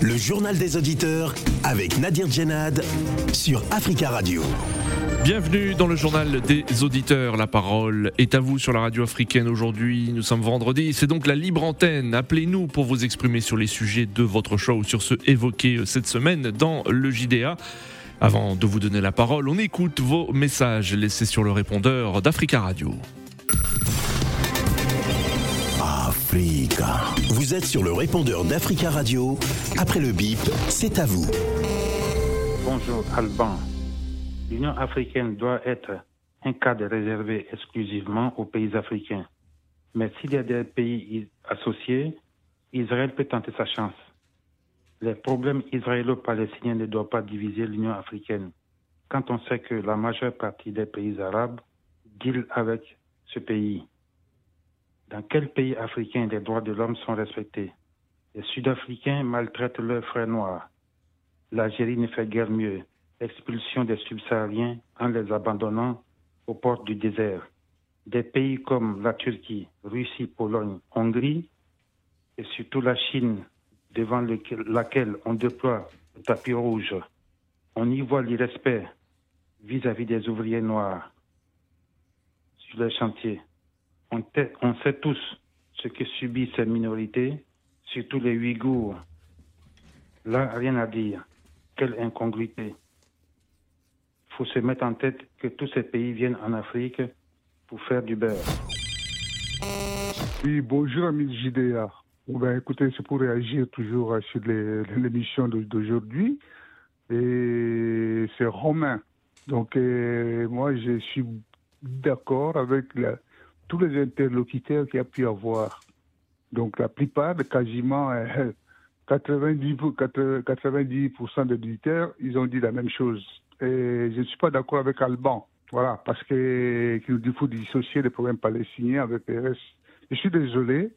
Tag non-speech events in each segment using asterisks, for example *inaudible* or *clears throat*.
Le journal des auditeurs avec Nadir Djenad sur Africa Radio. Bienvenue dans le journal des auditeurs. La parole est à vous sur la radio africaine aujourd'hui. Nous sommes vendredi. C'est donc la libre antenne. Appelez-nous pour vous exprimer sur les sujets de votre show ou sur ceux évoqués cette semaine dans le JDA. Avant de vous donner la parole, on écoute vos messages laissés sur le répondeur d'Africa Radio. Vous êtes sur le répondeur d'Africa Radio. Après le bip, c'est à vous. Bonjour Alban. L'Union africaine doit être un cadre réservé exclusivement aux pays africains. Mais s'il y a des pays associés, Israël peut tenter sa chance. Les problèmes israélo-palestiniens ne doivent pas diviser l'Union africaine. Quand on sait que la majeure partie des pays arabes deal avec ce pays. Dans quel pays africain les droits de l'homme sont respectés? Les Sud-Africains maltraitent leurs frères noirs. L'Algérie ne fait guère mieux. Expulsion des subsahariens en les abandonnant aux portes du désert. Des pays comme la Turquie, Russie, Pologne, Hongrie et surtout la Chine, devant laquelle on déploie le tapis rouge. On y voit l'irrespect vis-à-vis des ouvriers noirs sur les chantiers. On, sait tous ce que subissent ces minorités, surtout les Ouïghours. Là, rien à dire. Quelle incongruité. Il faut se mettre en tête que tous ces pays viennent en Afrique pour faire du beurre. Oui, bonjour, amis JDA. Ben, écoutez, c'est pour réagir toujours sur l'émission d'aujourd'hui. Et c'est Romain. Donc, moi, je suis d'accord avec la, tous les interlocuteurs qu'il a pu avoir. Donc la plupart, quasiment 90, euh, 90 des auditeurs, ils ont dit la même chose. Et je ne suis pas d'accord avec Alban. Voilà, parce qu'il faut dissocier les problèmes palestiniens avec les restes. Je suis désolé,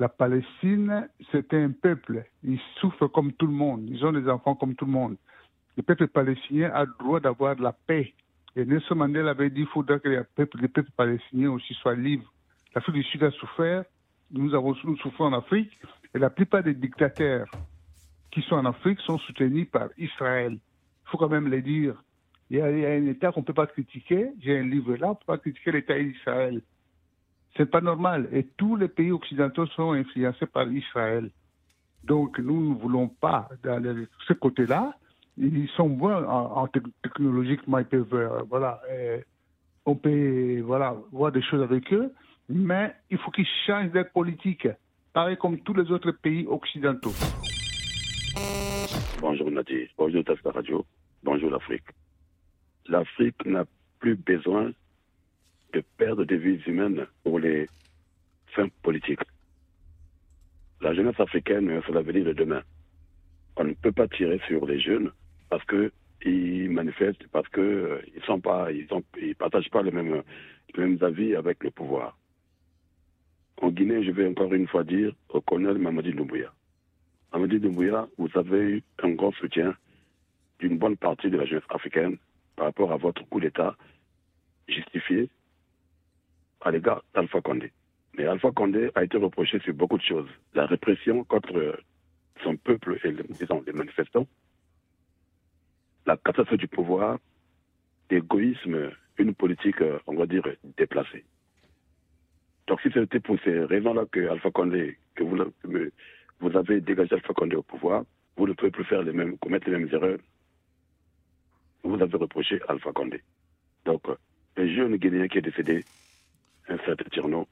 la Palestine, c'est un peuple. Ils souffrent comme tout le monde. Ils ont des enfants comme tout le monde. Le peuple palestinien a le droit d'avoir la paix. Et Nelson Mandela avait dit qu'il faudrait que les peuples, palestiniens aussi soient libres. L'Afrique du Sud a souffert, nous avons souffert en Afrique, et la plupart des dictateurs qui sont en Afrique sont soutenus par Israël. Il faut quand même le dire. Il y a, un État qu'on ne peut pas critiquer. J'ai un livre là, on ne peut pas critiquer l'État d'Israël. C'est pas normal. Et tous les pays occidentaux sont influencés par Israël. Donc nous ne voulons pas, dans ce côté-là, ils sont bons en, technologiquement, ils peuvent, euh, voilà, euh, on peut, voilà, voir des choses avec eux, mais il faut qu'ils changent de politique, pareil comme tous les autres pays occidentaux. Bonjour Nadir, bonjour Tasca Radio, bonjour l'Afrique. L'Afrique n'a plus besoin de perdre des vies humaines pour les fins politiques. La jeunesse africaine, c'est l'avenir de demain. On ne peut pas tirer sur les jeunes parce qu'ils manifestent, parce qu'ils euh, ne sont pas, ils, ils partagent pas les mêmes, avis avec le pouvoir. En Guinée, je vais encore une fois dire au colonel Mamadi Doumbouya. Mamadi Doumbouya, vous avez eu un grand soutien d'une bonne partie de la jeunesse africaine par rapport à votre coup d'État justifié à l'égard d'Alpha Condé. Mais Alpha Condé a été reproché sur beaucoup de choses. La répression contre son peuple et les manifestants, la catastrophe du pouvoir, l'égoïsme, une politique, euh, on va dire, déplacée. Donc si c'était pour ces raisons-là que Alpha Condé, que vous, vous avez dégagé Alpha Condé au pouvoir, vous ne pouvez plus faire les mêmes, commettre les mêmes erreurs. Vous avez reproché Alpha Condé. Donc, euh, le jeune Guinéen qui est décédé, un certain Tirno,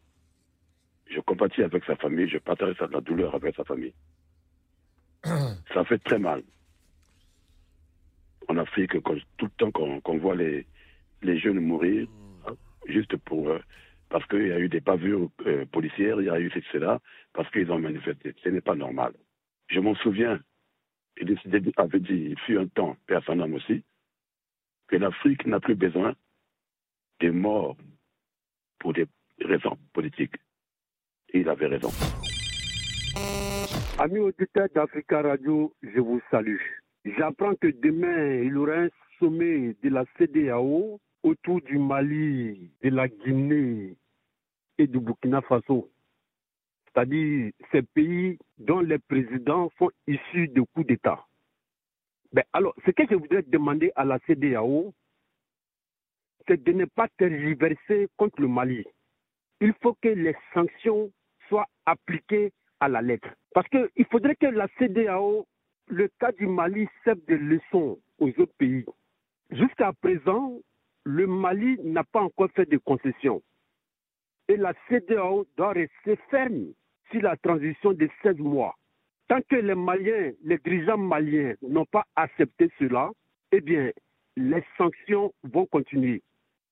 je compatis avec sa famille, je partage la douleur avec sa famille. *clears throat* Ça fait très mal en Afrique, tout le temps qu'on voit les, jeunes mourir, juste pour. Euh, parce qu'il y a eu des bavures euh, policières, il y a eu cela, parce qu'ils ont manifesté. Ce n'est pas normal. Je m'en souviens, il avait dit, il fut un temps, père aussi, que l'Afrique n'a plus besoin des morts pour des raisons politiques. Et il avait raison. Amis auditeurs d'Africa Radio, je vous salue. J'apprends que demain, il y aura un sommet de la CDAO autour du Mali, de la Guinée et du Burkina Faso. c'est-à-dire ces pays dont les présidents sont issus de coups d'État. Ben, alors, ce que je voudrais demander à la CDAO, c'est de ne pas tergiverser contre le Mali. Il faut que les sanctions soient appliquées à la lettre. Parce qu'il faudrait que la CDAO, le cas du Mali, serve de leçon aux autres pays. Jusqu'à présent, le Mali n'a pas encore fait de concessions. Et la CDAO doit rester ferme sur la transition de 16 mois. Tant que les Maliens, les dirigeants maliens n'ont pas accepté cela, eh bien, les sanctions vont continuer.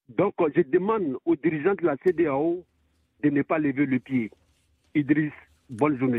Donc, je demande aux dirigeants de la CDAO de ne pas lever le pied. Idriss, bonne journée.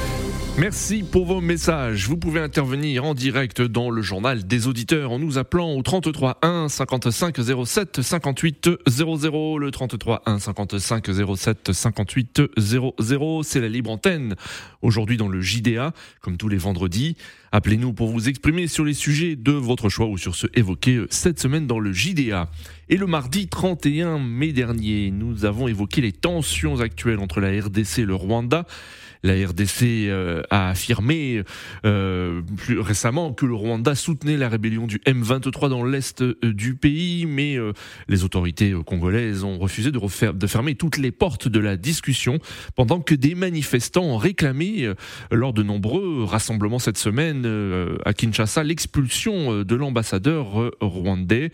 Merci pour vos messages. Vous pouvez intervenir en direct dans le journal des auditeurs en nous appelant au 33 1 55 07 58 00. Le 33 1 55 07 58 00. C'est la libre antenne. Aujourd'hui dans le JDA, comme tous les vendredis. Appelez-nous pour vous exprimer sur les sujets de votre choix ou sur ceux évoqués cette semaine dans le JDA. Et le mardi 31 mai dernier, nous avons évoqué les tensions actuelles entre la RDC et le Rwanda. La RDC euh, a affirmé euh, plus récemment que le Rwanda soutenait la rébellion du M23 dans l'est euh, du pays, mais les autorités congolaises ont refusé de, fermer toutes les portes de la discussion, pendant que des manifestants ont réclamé, lors de nombreux rassemblements cette semaine à Kinshasa, l'expulsion de l'ambassadeur rwandais.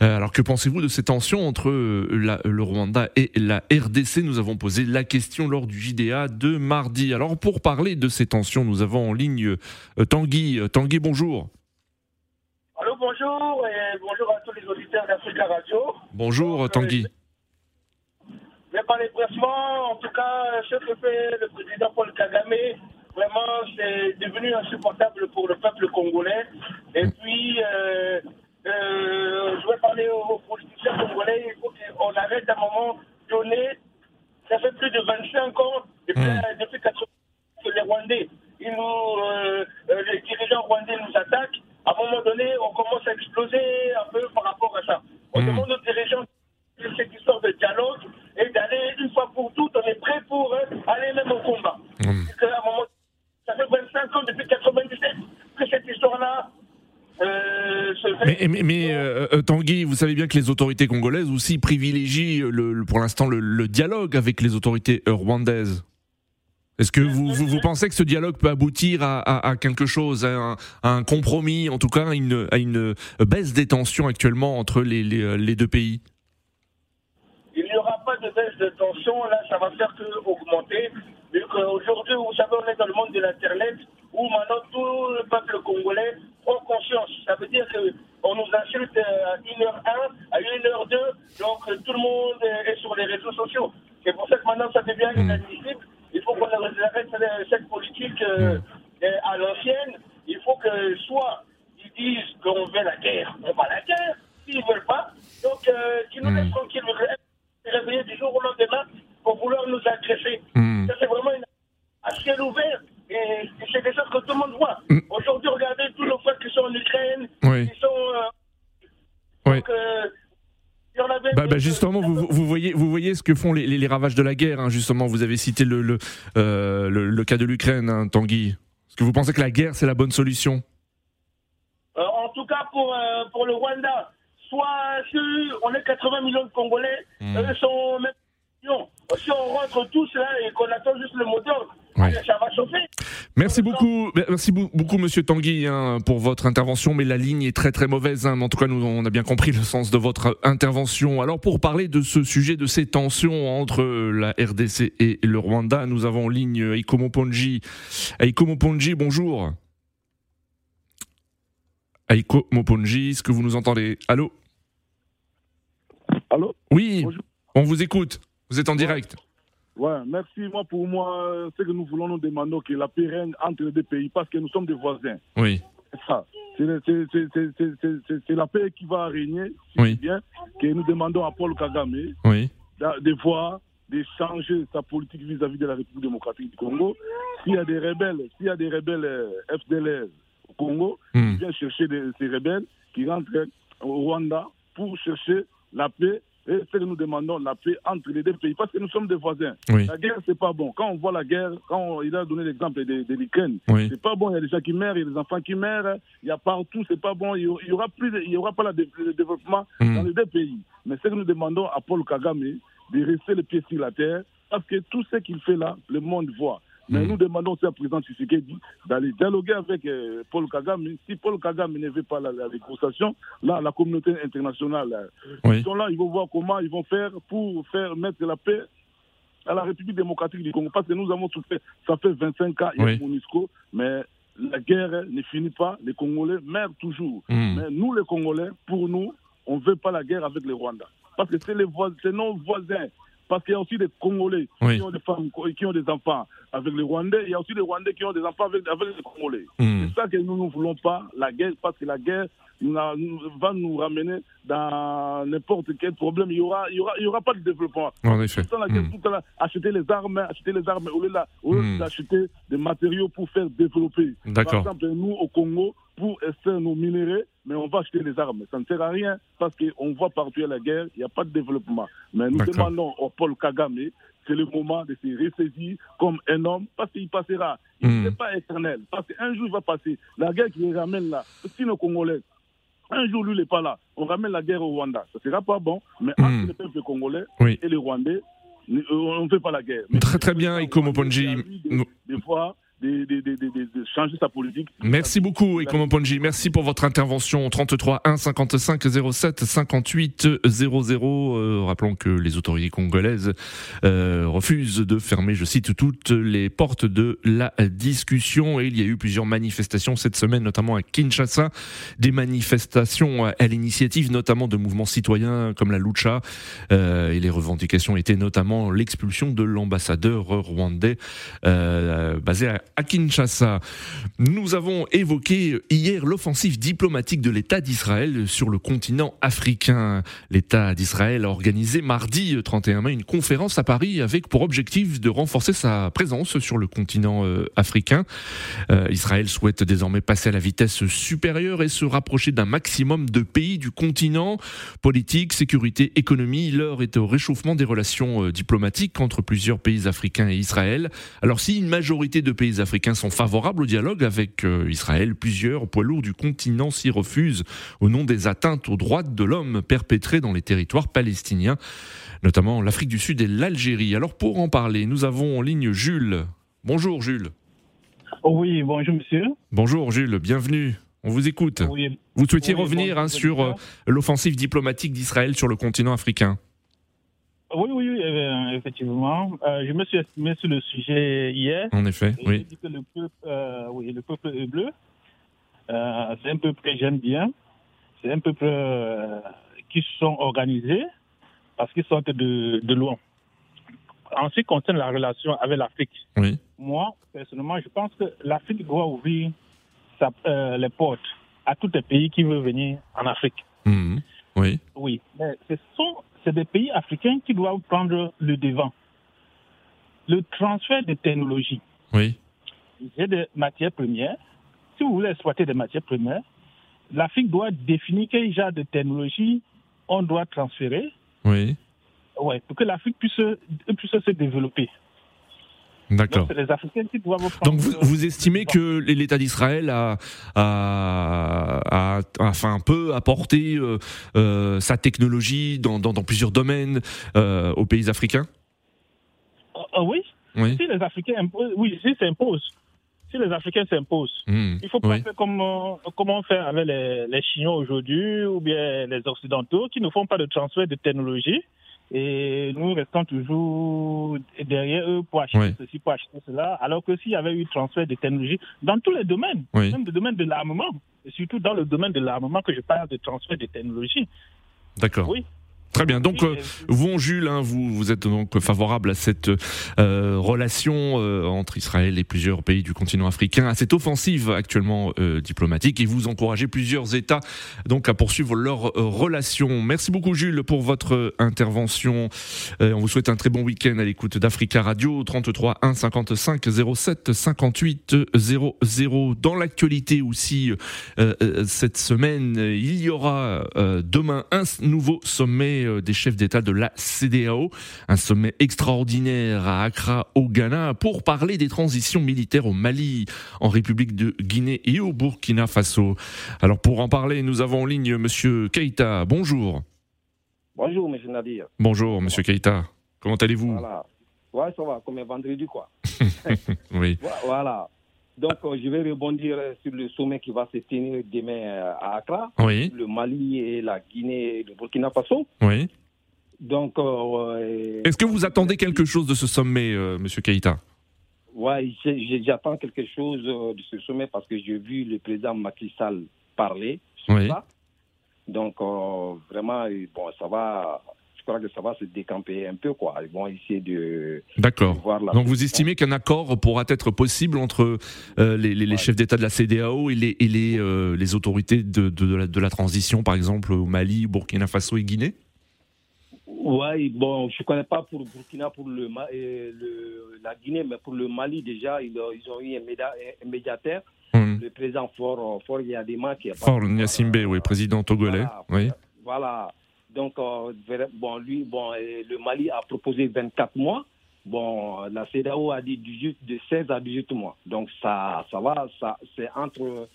alors que pensez-vous de ces tensions entre le Rwanda et la RDC Nous avons posé la question lors du JDA de mardi alors pour parler de ces tensions, nous avons en ligne euh, Tanguy. Euh, Tanguy, bonjour. Allô, bonjour et bonjour à tous les auditeurs d'Africa Radio. Bonjour euh, Tanguy. Mais par les pressements, en tout cas, ce que fait le président Paul Kagame, vraiment, c'est devenu insupportable pour le peuple congolais. Et puis, je vais parler aux, politiciens congolais, il faut qu'on arrête à un moment donné. Ça fait plus de 25 ans depuis, mmh. depuis 80 que les Rwandais, ils nous, euh, euh, les dirigeants rwandais nous attaquent. À un moment donné, on commence à exploser un peu par rapport à ça. On mmh. demande aux dirigeants de cette histoire de dialogue et d'aller une fois pour toutes, on est prêt pour euh, aller même au combat. Mmh. À un moment, ça fait 25 ans depuis 97 que cette histoire-là euh, mais, mais, mais euh, Tanguy, vous savez bien que les autorités congolaises aussi privilégient le, pour l'instant le, le, dialogue avec les autorités rwandaises. Est-ce que vous, vous, pensez que ce dialogue peut aboutir à, quelque chose, à un, compromis, en tout cas à une, baisse des tensions actuellement entre les, les, deux pays? Il n'y aura pas de baisse de tension, là ça va faire que augmenter. Vu qu'aujourd'hui, vous savez, on est dans le monde de l'Internet, où maintenant tout le peuple congolais prend conscience. Ça veut dire qu'on nous insulte à 1h1, à 1h2, donc tout le monde est sur les réseaux sociaux. C'est pour ça que maintenant ça devient hmm. inadmissible il faut qu'on arrête cette politique euh, euh, à l'ancienne. Il faut que soit ils disent qu'on veut la guerre, on va la guerre. S'ils ne veulent pas, donc euh, qu'ils nous laissent tranquilles. Réveiller du jour au lendemain pour vouloir nous agresser. Hmm. Ça, c'est vraiment une... à ciel ouvert. Et c'est des choses que tout le monde voit. Hmm. Aujourd'hui, regardez tous nos frères qui sont en Ukraine, qui sont. oui. Bah, bah, justement, vous, vous, voyez, vous voyez ce que font les, les, ravages de la guerre. Hein, justement, vous avez cité le, le, euh, le, cas de l'Ukraine, hein, Tanguy. Est-ce que vous pensez que la guerre, c'est la bonne solution? Euh, En tout cas, pour, euh, pour le Rwanda, soit si on est 80 millions de Congolais, mmh. eux sont même millions. Si on rentre tous là et qu'on attend juste le moteur, ça va chauffer. Merci beaucoup, merci beaucoup, Monsieur Tanguy, hein, pour votre intervention. Mais la ligne est très très mauvaise. Hein. En tout cas, nous on a bien compris le sens de votre intervention. Alors, pour parler de ce sujet, de ces tensions entre la RDC et le Rwanda, nous avons en ligne Aiko Moponji. Aiko Moponji, bonjour. Aiko Moponji, est-ce que vous nous entendez? Allô? Allô? Oui, on vous écoute. Vous êtes en direct. Ouais, merci. Moi, pour moi, ce que nous voulons, nous demandons que la paix règne entre les deux pays parce que nous sommes des voisins. Oui. C'est ça. C'est la paix qui va régner, si oui. bien, que nous demandons à Paul Kagame oui. de voir, de changer sa politique vis-à-vis de la République démocratique du Congo. S'il y a des rebelles, s'il y a des rebelles euh, FDLR au Congo, mm. vient chercher ces rebelles qui rentrent au Rwanda pour chercher la paix et ce que nous demandons, la paix entre les deux pays, parce que nous sommes des voisins. Oui. La guerre, c'est pas bon. Quand on voit la guerre, quand on- il a donné l'exemple de, de l'Ukraine, Oui. c'est pas bon. Il y a des gens qui meurent, il y a des enfants qui meurent, il y a partout, c'est pas bon. Il y aura- aura plus, de- il y aura pas le développement Mm. dans les deux pays. Mais ce que nous demandons à Paul Kagame, de rester les pieds sur la terre, parce que tout ce qu'il fait là, le monde voit. Mais Mm. nous demandons aussi à président Tshisekedi d'aller dialoguer avec euh, Paul Kagame. Si Paul Kagame ne veut pas la, la négociation, là, la communauté internationale, euh, Oui. ils sont là, ils vont voir comment ils vont faire pour faire mettre la paix à la République démocratique du Congo. Parce que nous avons souffert, ça fait 25 ans, il y a Oui. MONUSCO, mais la guerre ne finit pas, les Congolais meurent toujours. Mm. Mais nous, les Congolais, pour nous, on ne veut pas la guerre avec les Rwandais. Parce que c'est nos voisins. Parce qu'il y a aussi des Congolais Oui. qui ont des femmes, qui ont des enfants avec les Rwandais. Il y a aussi des Rwandais qui ont des enfants avec, avec les Congolais. Mm. C'est ça que nous ne voulons pas, la guerre, parce que la guerre va nous ramener dans n'importe quel problème. Il n'y aura, il y aura, il y aura pas de développement. En effet. Tout le temps, la guerre, Mm. tout temps, là, acheter les armes, acheter les armes, au lieu, là, au lieu Mm. d'acheter des matériaux pour faire développer. Par exemple, nous, au Congo, pour extraire nos minéraux, mais on va acheter les armes. Ça ne sert à rien parce qu'on voit partout à la guerre, il n'y a pas de développement. Mais nous demandons au Paul Kagame, c'est le moment de se ressaisir comme un homme parce qu'il passera. Il Mm. n'est pas éternel. Parce qu'un jour, il va passer. La guerre qui les ramène là, si nos Congolais, un jour, lui, il n'est pas là, on ramène la guerre au Rwanda. Ça ne sera pas bon, mais entre le peuple congolais Oui. et les Rwandais, euh, on ne fait pas la guerre. Mais Très, très bien, Iko Moponji. il a envie de- Des fois, de, changer sa politique. Merci beaucoup, Ikomo Ponji. Merci pour votre intervention. 33 1 55 07 58 00. Euh, rappelons que les autorités congolaises euh, refusent de fermer, je cite, toutes les portes de la discussion. Et il y a eu plusieurs manifestations cette semaine, notamment à Kinshasa. Des manifestations à l'initiative, notamment de mouvements citoyens comme la Lucha. Euh, et les revendications étaient notamment l'expulsion de l'ambassadeur rwandais euh, basé à, à Kinshasa. Nous avons évoqué hier l'offensive diplomatique de l'État d'Israël sur le continent africain. L'État d'Israël a organisé mardi 31 mai une conférence à Paris avec pour objectif de renforcer sa présence sur le continent euh, africain. Euh, Israël souhaite désormais passer à la vitesse supérieure et se rapprocher d'un maximum de pays du continent. Politique, sécurité, économie, l'heure est au réchauffement des relations euh, diplomatiques entre plusieurs pays africains et Israël. Alors si une majorité de pays africains sont favorables au dialogue avec euh, Israël, plusieurs poids lourds du continent s'y refusent au nom des atteintes aux droits de l'homme perpétrées dans les territoires palestiniens, notamment l'Afrique du Sud et l'Algérie. Alors pour en parler, nous avons en ligne Jules. Bonjour Jules. Oui, bonjour monsieur. Bonjour Jules, bienvenue. On vous écoute. Oui, Vous souhaitiez Oui, revenir hein, sur euh, l'offensive diplomatique d'Israël sur le continent africain. Oui, oui, oui, euh, effectivement. Euh, je me suis exprimé sur le sujet hier. En effet, Et oui. j'ai dit que le peuple, euh, oui, le peuple bleu, euh, c'est un peuple que j'aime bien. C'est un peuple qui se sont organisés parce qu'ils sortent de, de loin. En ce qui concerne la relation avec l'Afrique, Oui. moi, personnellement, je pense que l'Afrique doit ouvrir sa- les portes à tous les pays qui veulent venir en Afrique. Mhm. Oui. Oui, mais ce sont c'est des pays africains qui doivent prendre le devant. Le transfert de technologie. Oui. J'ai des matières premières. Si vous voulez exploiter des matières premières, l'Afrique doit définir quel genre de technologie on doit transférer Oui. ouais, pour que l'Afrique puisse, puisse se développer. D'accord. Donc, c'est les Africains qui doivent prendre. Donc vous, vous estimez que l'État d'Israël a, a, a, enfin, peut apporter euh, euh, sa technologie dans, dans, dans plusieurs domaines euh, aux pays africains? Oui, Oui. si les Africains imposent, oui, si s'imposent, si les Africains s'imposent, Mhm. Il faut pas Oui. faire comme, comme on fait avec les, les Chinois aujourd'hui ou bien les Occidentaux qui ne font pas de transfert de technologie et nous restons toujours derrière eux pour acheter Oui. ceci, pour acheter cela, alors que s'il y avait eu transfert de technologie dans tous les domaines, Oui. même le domaine de l'armement, et surtout dans le domaine de l'armement que je parle de transfert de technologie, D'accord. oui. Très bien. Donc, euh, vous, Jules, hein, vous, vous êtes donc favorable à cette euh, relation euh, entre Israël et plusieurs pays du continent africain, à cette offensive actuellement euh, diplomatique, et vous encouragez plusieurs États donc à poursuivre leurs relations. Merci beaucoup, Jules, pour votre intervention. on vous souhaite un très bon week-end à l'écoute d'Africa Radio 33 1 55 07 58 00. Dans l'actualité aussi, cette semaine, il y aura demain un nouveau sommet des chefs d'État de la CDAO, un sommet extraordinaire à Accra au Ghana pour parler des transitions militaires au Mali, en République de Guinée et au Burkina Faso. Alors pour en parler, nous avons en ligne monsieur Keita. Bonjour. Bonjour monsieur Nadir. Bonjour monsieur Keita. Comment allez-vous? Voilà. Ouais, ça va, comme un vendredi quoi. *laughs* oui. *laughs* Voilà. Donc, euh, je vais rebondir sur le sommet qui va se tenir demain euh, à Accra. Oui. Le Mali et la Guinée et le Burkina Faso. Oui. Donc. Euh, Est-ce que vous attendez quelque chose de ce sommet, euh, Monsieur Keïta? Oui, j'attends quelque chose de ce sommet parce que j'ai vu le président Macky Sall parler sur Oui. ça. Donc, vraiment, bon, ça va je crois que ça va se décamper un peu. Quoi. Ils vont essayer de. D'accord. Donc vous estimez qu'un accord pourra être possible entre euh, les, chefs d'État de la CDAO et les, et les, euh, les autorités de, de, la, de la transition, par exemple au Mali, Burkina Faso et Guinée? Oui, bon, je ne connais pas pour Burkina, pour le, euh, le- la Guinée, mais pour le Mali, déjà, ils, ont- ils ont eu un, méda- un médiateur, Hmm. le président Fort, Fort Yadema, qui est Fort Gnassingbé, oui, président togolais. Voilà. Oui. Voilà. Donc, euh, bon, lui, bon, euh, le Mali a proposé 24 mois. Bon, la CEDAO a dit 18, de 16 à 18 mois. Donc, ça, ça va, ça, c'est entre,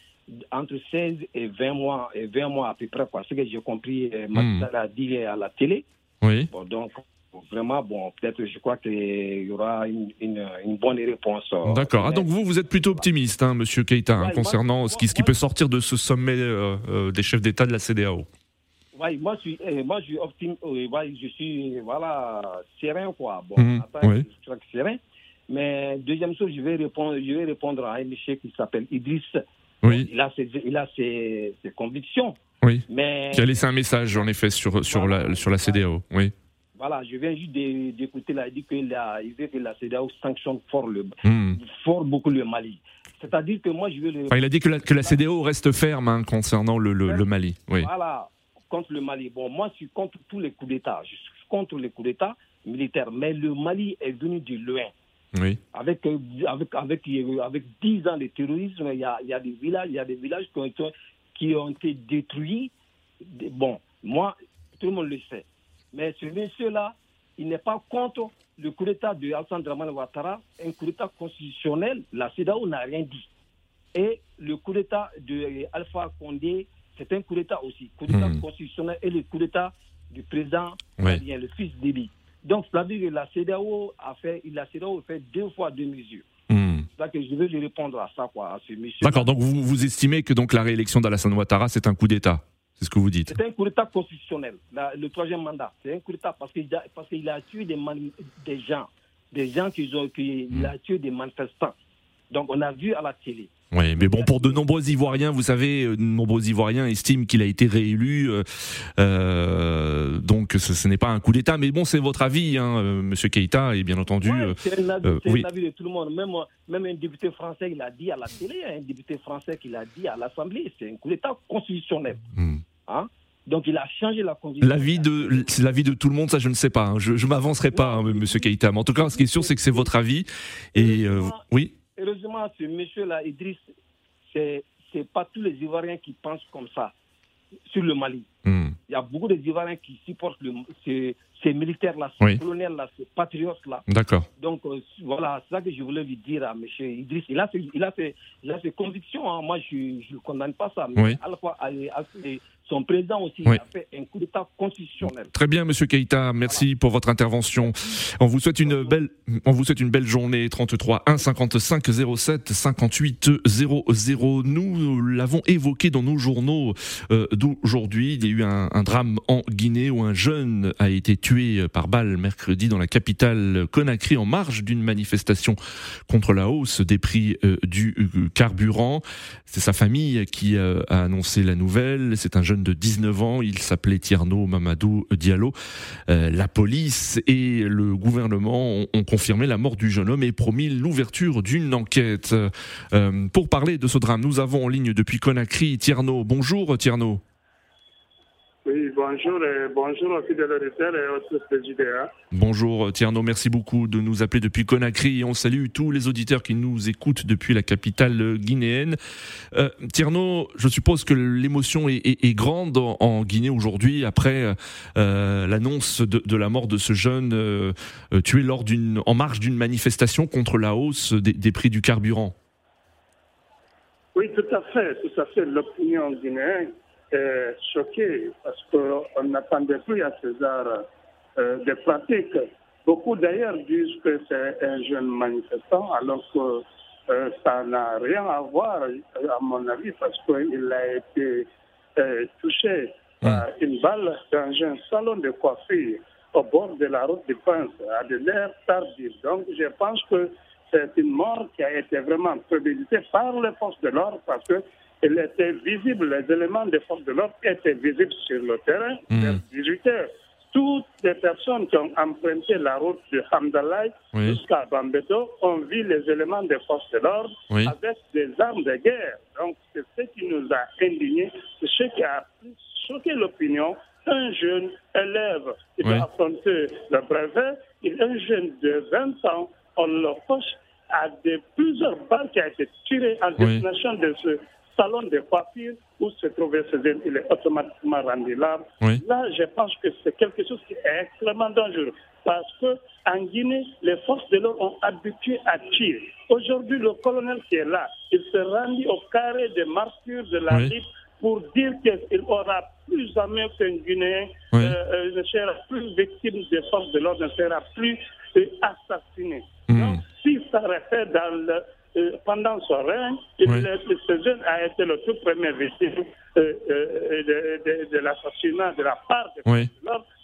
entre 16 et 20 mois, et 20 mois à peu près. Ce que j'ai compris. Sall a dit à la télé. Oui. Bon, donc, vraiment, bon, peut-être, je crois qu'il y aura une, une, une bonne réponse. D'accord. Ah, donc vous, vous êtes plutôt optimiste, hein, Monsieur Keïta, hein, moi- concernant ce, qui, ce qui moi- peut sortir de ce sommet euh, euh, des chefs d'État de la CDAO. Ouais, moi, je suis, euh, moi, je suis optimiste, ouais, je suis, voilà, serein, quoi. Bon, Mhm, attends, oui. je que serein. Mais deuxième chose, je vais répondre, je vais répondre à un monsieur qui s'appelle Idriss. Oui. Il a ses, il a ses, ses convictions. Oui. Mais Qui a laissé un message, en effet, sur, sur, la, sur la CDAO. Oui. voilà, je viens juste d'écouter là, il dit que la, il veut que la CEDEAO sanctionne fort, le, Hmm. fort beaucoup le Mali. C'est-à-dire que moi, je vais le Enfin, il a dit que la, que la CDAO reste ferme hein, concernant le, le, le Mali. Oui. Voilà, contre le Mali. Bon, moi, je suis contre tous les coups d'État. Je suis contre les coups d'État militaires. Mais le Mali est venu de loin. Oui. Avec, euh, avec, avec, euh, avec 10 ans de terrorisme, il y a, il y a des villages, il y a des villages qui ont été, qui ont été détruits. Bon, moi, tout le monde le sait. Mais ce monsieur-là, il n'est pas contre le coup d'État de Alassane Dramane Ouattara, un coup d'État constitutionnel. La CEDAO n'a rien dit. Et le coup d'État de Alpha Condé, c'est un coup d'État aussi. Coup d'État Mhm. constitutionnel et le coup d'État du président Oui. le fils d'Élie. Donc, c'est-à-dire que la CEDAO a fait, la CEDAO a fait deux fois deux mesures. Hmm. C'est ça que je vais lui répondre à ça, quoi, à ce monsieur. D'accord. Donc vous, vous estimez que donc la réélection d'Alassane Ouattara, c'est un coup d'État. C'est ce que vous dites. C'est un coup d'État constitutionnel, la- le troisième mandat. C'est un coup d'État parce qu'il a, parce qu'il a tué des, gens, des gens qui ont, qui, il a tué des manifestants. Donc, on a vu à la télé. Oui, mais bon, pour de nombreux Ivoiriens, vous savez, euh, de nombreux Ivoiriens estiment qu'il a été réélu. euh, euh, donc ce, ce n'est pas un coup d'État. Mais bon, c'est votre avis, hein, Monsieur Keïta, et bien entendu. Ouais, c'est un avis, euh, c'est oui. un avis de tout le monde. Même, même un député français, il a dit à la télé, un député français qui l'a dit à l'Assemblée, c'est un coup d'État constitutionnel. Hein? Donc, il a changé la constitution. L'avis de, c'est l'avis de tout le monde, ça je ne sais pas. hein. Je, je m'avancerai pas, hein, Monsieur Keïta. Mais en tout cas, ce qui est sûr, c'est que c'est votre avis. Et euh, oui. Heureusement, ce monsieur-là, Idriss, c'est c'est pas tous les Ivoiriens qui pensent comme ça sur le Mali. Hmm. Il y a beaucoup d'Ivoiriens qui supportent le, ces, ces militaires-là, ces Oui. colonels-là, ces patriotes-là. D'accord. Donc euh, voilà, c'est ça que je voulais lui dire à M. Idriss. Il a ses, il a ses, il a ses convictions. hein. Moi, je ne condamne pas ça. Mais Oui. à la fois, à- à- et son président aussi, Oui. a fait un coup d'État constitutionnel. Très bien, Monsieur Keïta, merci pour votre intervention. On vous souhaite une belle, on vous souhaite une belle journée. 33 1 55 07 58 00. Nous l'avons évoqué dans nos journaux euh, d'aujourd'hui. Il y a eu un, un drame en Guinée où un jeune a été tué par balle mercredi dans la capitale Conakry en marge d'une manifestation contre la hausse des prix euh, du euh, carburant. C'est sa famille qui euh, a annoncé la nouvelle. C'est un jeune de 19 ans. Il s'appelait Tierno Mamadou Diallo. la police et le gouvernement ont, confirmé la mort du jeune homme et promis l'ouverture d'une enquête. pour parler de ce drame, nous avons en ligne depuis Conakry Tierno. Bonjour Tierno. Oui, bonjour et bonjour aux fidèles auditeurs et aux. Bonjour Tierno, merci beaucoup de nous appeler depuis Conakry et on salue tous les auditeurs qui nous écoutent depuis la capitale guinéenne. Euh, Tierno, je suppose que l'émotion est, grande en, Guinée aujourd'hui après euh, l'annonce de, la mort de ce jeune euh, tué lors d'une, en marge d'une manifestation contre la hausse des, prix du carburant. Oui, tout à fait, tout à fait. L'opinion guinéenne choqué parce qu'on n'attendait plus à César euh, des pratiques. Beaucoup d'ailleurs disent que c'est un jeune manifestant, alors que euh, ça n'a rien à voir, à mon avis, parce qu'il a été euh, touché par une balle dans un salon de coiffure au bord de la route du Prince, à de l'air tardif. Donc je pense que c'est une mort qui a été vraiment préméditée par les forces de l'ordre parce que il était visible, les éléments des forces de l'ordre étaient visibles sur le terrain mmh. vers 18 heures. Toutes les personnes qui ont emprunté la route de Hamdallah jusqu'à Bambeto ont vu les éléments des forces de l'ordre avec des armes de guerre. Donc, c'est ce qui nous a indignés, c'est ce qui a choqué l'opinion. Un jeune élève qui doit affronter le brevet, un jeune de 20 ans, on le poche à de plusieurs balles qui a été tirées en destination de ce salon de coiffure où se trouvait ce jeune, il est automatiquement rendu là. Là, je pense que c'est quelque chose qui est extrêmement dangereux parce que en Guinée, les forces de l'ordre ont habitué à tirer. Aujourd'hui, le colonel qui est là, il se rendit au carré des martyrs de la oui. pour dire qu'il aura plus jamais qu'un Guinéen euh, euh, ne sera plus victime des forces de l'ordre, ne sera plus assassiné. Hmm. Donc, si ça refait dans le pendant son règne, ce jeune a été le tout premier victime euh, euh, de, l'assassinat de la part de oui.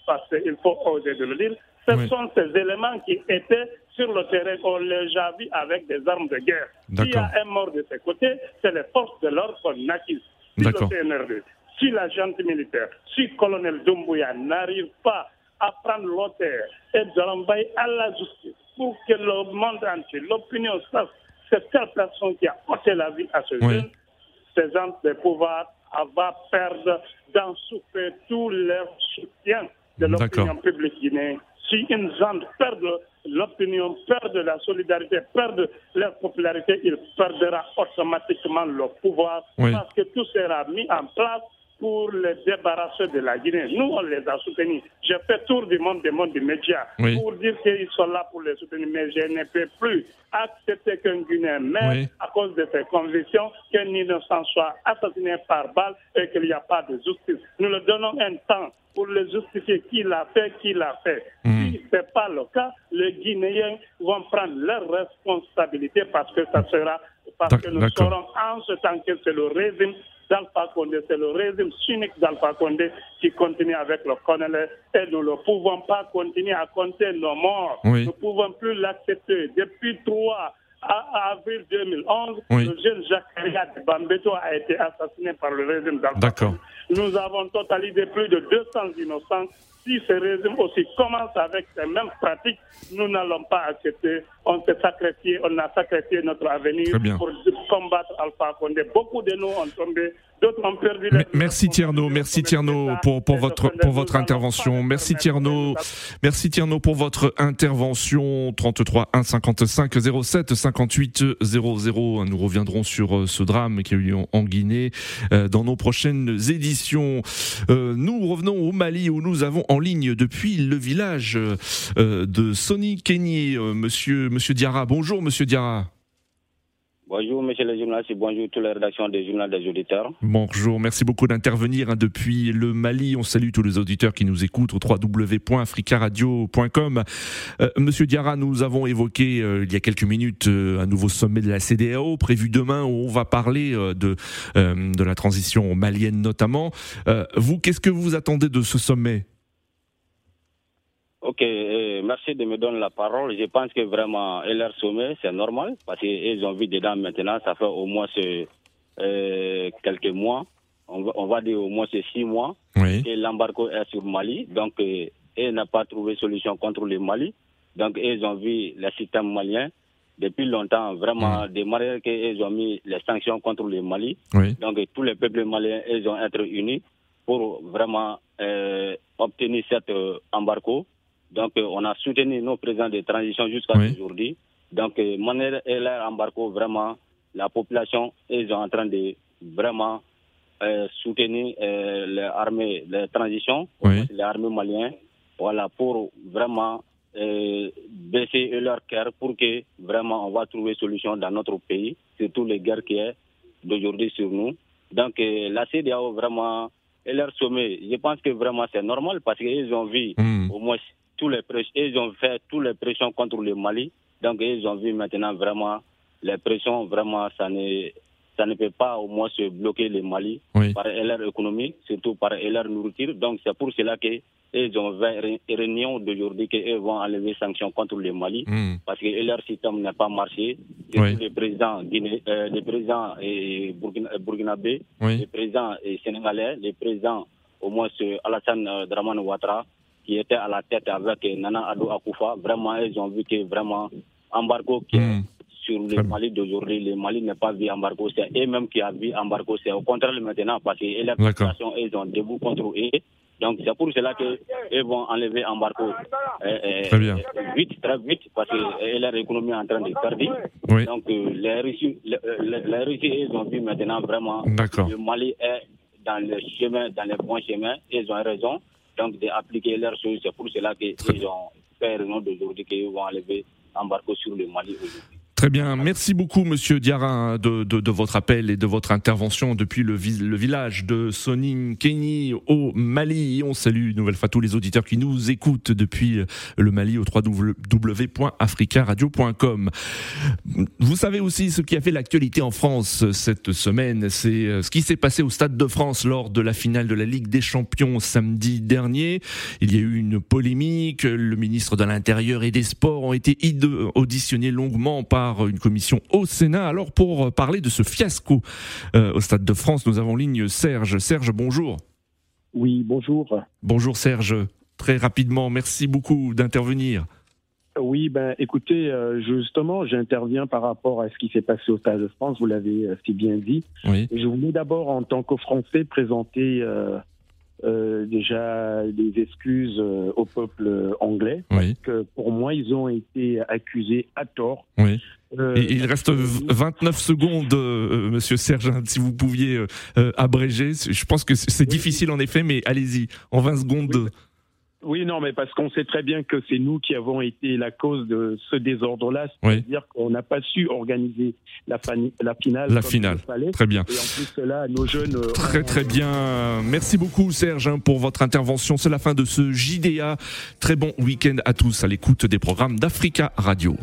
parce qu'il faut oser de le dire. Ce sont ces éléments qui étaient sur le terrain, on les a vus avec des armes de guerre. S'il y a un mort de ce côté, c'est les forces de l'ordre qu'on acquise. Si le CNRD, si l'agent militaire, si le colonel Doumbouya n'arrive pas à prendre l'auteur et de l'envoyer à la justice pour que le monde entier, l'opinion sache c'est telle personne qui a ôté la vie à ce jeune, ces gens de pouvoir va perdre dans souffrir tout leur soutien de l'opinion publique guinéenne. Si une gens perdent l'opinion, perdent la solidarité, perdent leur popularité, il perdra automatiquement le pouvoir parce que tout sera mis en place pour les débarrasser de la Guinée. Nous, on les a soutenus. J'ai fait tour du monde, des mondes des médias, pour dire qu'ils sont là pour les soutenir, mais je ne peux plus accepter qu'un Guinéen meure à cause de ses convictions, qu'un innocent soit assassiné par balle et qu'il n'y a pas de justice. Nous leur donnons un temps pour le justifier qui l'a fait, qui l'a fait. Hmm. Si ce n'est pas le cas, les Guinéens vont prendre leurs responsabilités parce que ça sera, parce que nous serons en ce temps que c'est le régime d'Alpha Condé. C'est le régime cynique d'Alpha Condé qui continue avec le colonel et nous ne pouvons pas continuer à compter nos morts. Nous ne pouvons plus l'accepter. Depuis 3 avril 2011, le jeune Jacques de Bambeto a été assassiné par le régime d'Alpha Nous avons totalisé plus de 200 innocents si ce régime aussi commence avec ces mêmes pratiques, nous n'allons pas accepter. On s'est sacrifié, on a sacrifié notre avenir pour combattre Alpha Condé. Beaucoup de nous ont tombé, ont perdu Merci Tierno, merci Tierno pour, pour votre, pour votre intervention. Merci Tierno, merci Tierno pour votre intervention. 33 1 55 07 58 00. Nous reviendrons sur euh, ce drame qui a eu lieu en Guinée euh, dans nos prochaines éditions. Euh, nous revenons au Mali où nous avons en ligne depuis le village de Sonny Kenny, euh, monsieur, monsieur Diarra. Bonjour, monsieur Diarra. Bonjour, monsieur le journaliste, bonjour toute la rédaction des journaux des auditeurs. Bonjour, merci beaucoup d'intervenir hein, depuis le Mali. On salue tous les auditeurs qui nous écoutent au www.africaradio.com. Euh, monsieur Diarra, nous avons évoqué il y a quelques minutes un nouveau sommet de la CDAO prévu demain où on va parler de, de la transition malienne notamment. vous, qu'est-ce que vous attendez de ce sommet? Ok, euh, merci de me donner la parole. Je pense que vraiment, leur sommet, c'est normal, parce qu'ils ont vu dedans maintenant, ça fait au moins euh, quelques mois. on va, on va dire au moins six mois, Oui. que l'embargo est sur Mali. Donc, euh, ils n'ont pas trouvé solution contre le Mali. Donc, ils ont vu le système malien depuis longtemps, vraiment, des manières qu'ils ont mis les sanctions contre le Mali. Oui. Donc, tous les peuples maliens, ils ont été unis pour vraiment euh, obtenir cet euh, embargo. Donc, euh, on a soutenu nos présidents de transition jusqu'à Oui. aujourd'hui. Donc, euh, manière et leur embargo, vraiment, la population, ils sont en train de vraiment euh, soutenir euh, les armées de transition, Oui. les armées maliennes, voilà, pour vraiment euh, baisser leur cœur pour que vraiment on va trouver solution dans notre pays, surtout les guerres qui est d'aujourd'hui sur nous. Donc la CDAO vraiment et leur sommet, je pense que vraiment c'est normal parce qu'ils ont vu Hmm. au moins tous les pressions, ils ont fait toutes les pressions contre le Mali. Donc ils ont vu maintenant vraiment les pressions, vraiment ça ne ça ne peut pas au moins se bloquer le Mali Oui. par leur économie, surtout par leur nourriture. Donc c'est pour cela que ils ont fait une réunion d'aujourd'hui qu'ils vont enlever les sanctions contre le Mali Hmm. parce que leur système n'a pas marché. Oui. les présidents, guiné- euh, les présidents burkina, burkinabés, Oui. les présidents sénégalais, les présidents au moins euh, Alassane euh, Dramane Ouattara qui était à la tête avec Nana Addo Akoufa. Vraiment, ils ont vu que vraiment embargo qui Hmm. sur le Mali d'aujourd'hui, le Mali n'a pas vu embargo, c'est eux-mêmes qui ont vu embargo, c'est au contraire maintenant parce que la D'accord. population, ils ont debout contre eux. Donc c'est pour cela qu'ils vont enlever embargo euh, euh, Très bien. vite, très vite, parce que euh, leur économie est en train de perdre. Oui. Donc les Russes, les, les- les Russes, ils ont vu maintenant vraiment D'accord. le Mali est dans le chemin, dans le bon chemin. Ils ont raison donc d'appliquer leurs choses. C'est pour cela qu'ils ont fait raison d'aujourd'hui qu'ils vont enlever embargo sur le Mali aujourd'hui. Très bien, merci beaucoup Monsieur Diarra de, de, votre appel et de votre intervention depuis le, vi- le village de Soning Kenny au Mali. On salue une nouvelle fois tous les auditeurs qui nous écoutent depuis le Mali au www.africaradio.com. Vous savez aussi ce qui a fait l'actualité en France cette semaine, c'est euh, ce qui s'est passé au Stade de France lors de la finale de la Ligue des Champions samedi dernier. Il y a eu une polémique, le ministre de l'Intérieur et des Sports ont été auditionnés longuement par une commission au Sénat. Alors pour parler de ce fiasco euh, au Stade de France, nous avons en ligne Serge. Serge, bonjour. Oui, bonjour. Bonjour Serge. Très rapidement, merci beaucoup d'intervenir. Oui, ben écoutez, euh, justement, j'interviens par rapport à ce qui s'est passé au Stade de France, vous l'avez euh, si bien dit. Oui. Je voulais d'abord, en tant que Français, présenter euh, déjà des excuses au peuple anglais. Oui. Que pour moi, ils ont été accusés à tort. Oui. Euh, il reste v- 29 secondes, euh, Monsieur Serge, si vous pouviez euh, euh, abréger. Je pense que c'est difficile en effet, mais allez-y, en 20 secondes. Oui, non, mais parce qu'on sait très bien que c'est nous qui avons été la cause de ce désordre-là, Oui. c'est-à-dire qu'on n'a pas su organiser la, finale. La comme finale. il fallait. Très bien. Et en plus de cela, nos jeunes. euh, Très très bien. Merci beaucoup Serge pour votre intervention. C'est la fin de ce JDA. Très bon week-end à tous à l'écoute des programmes d'Africa Radio.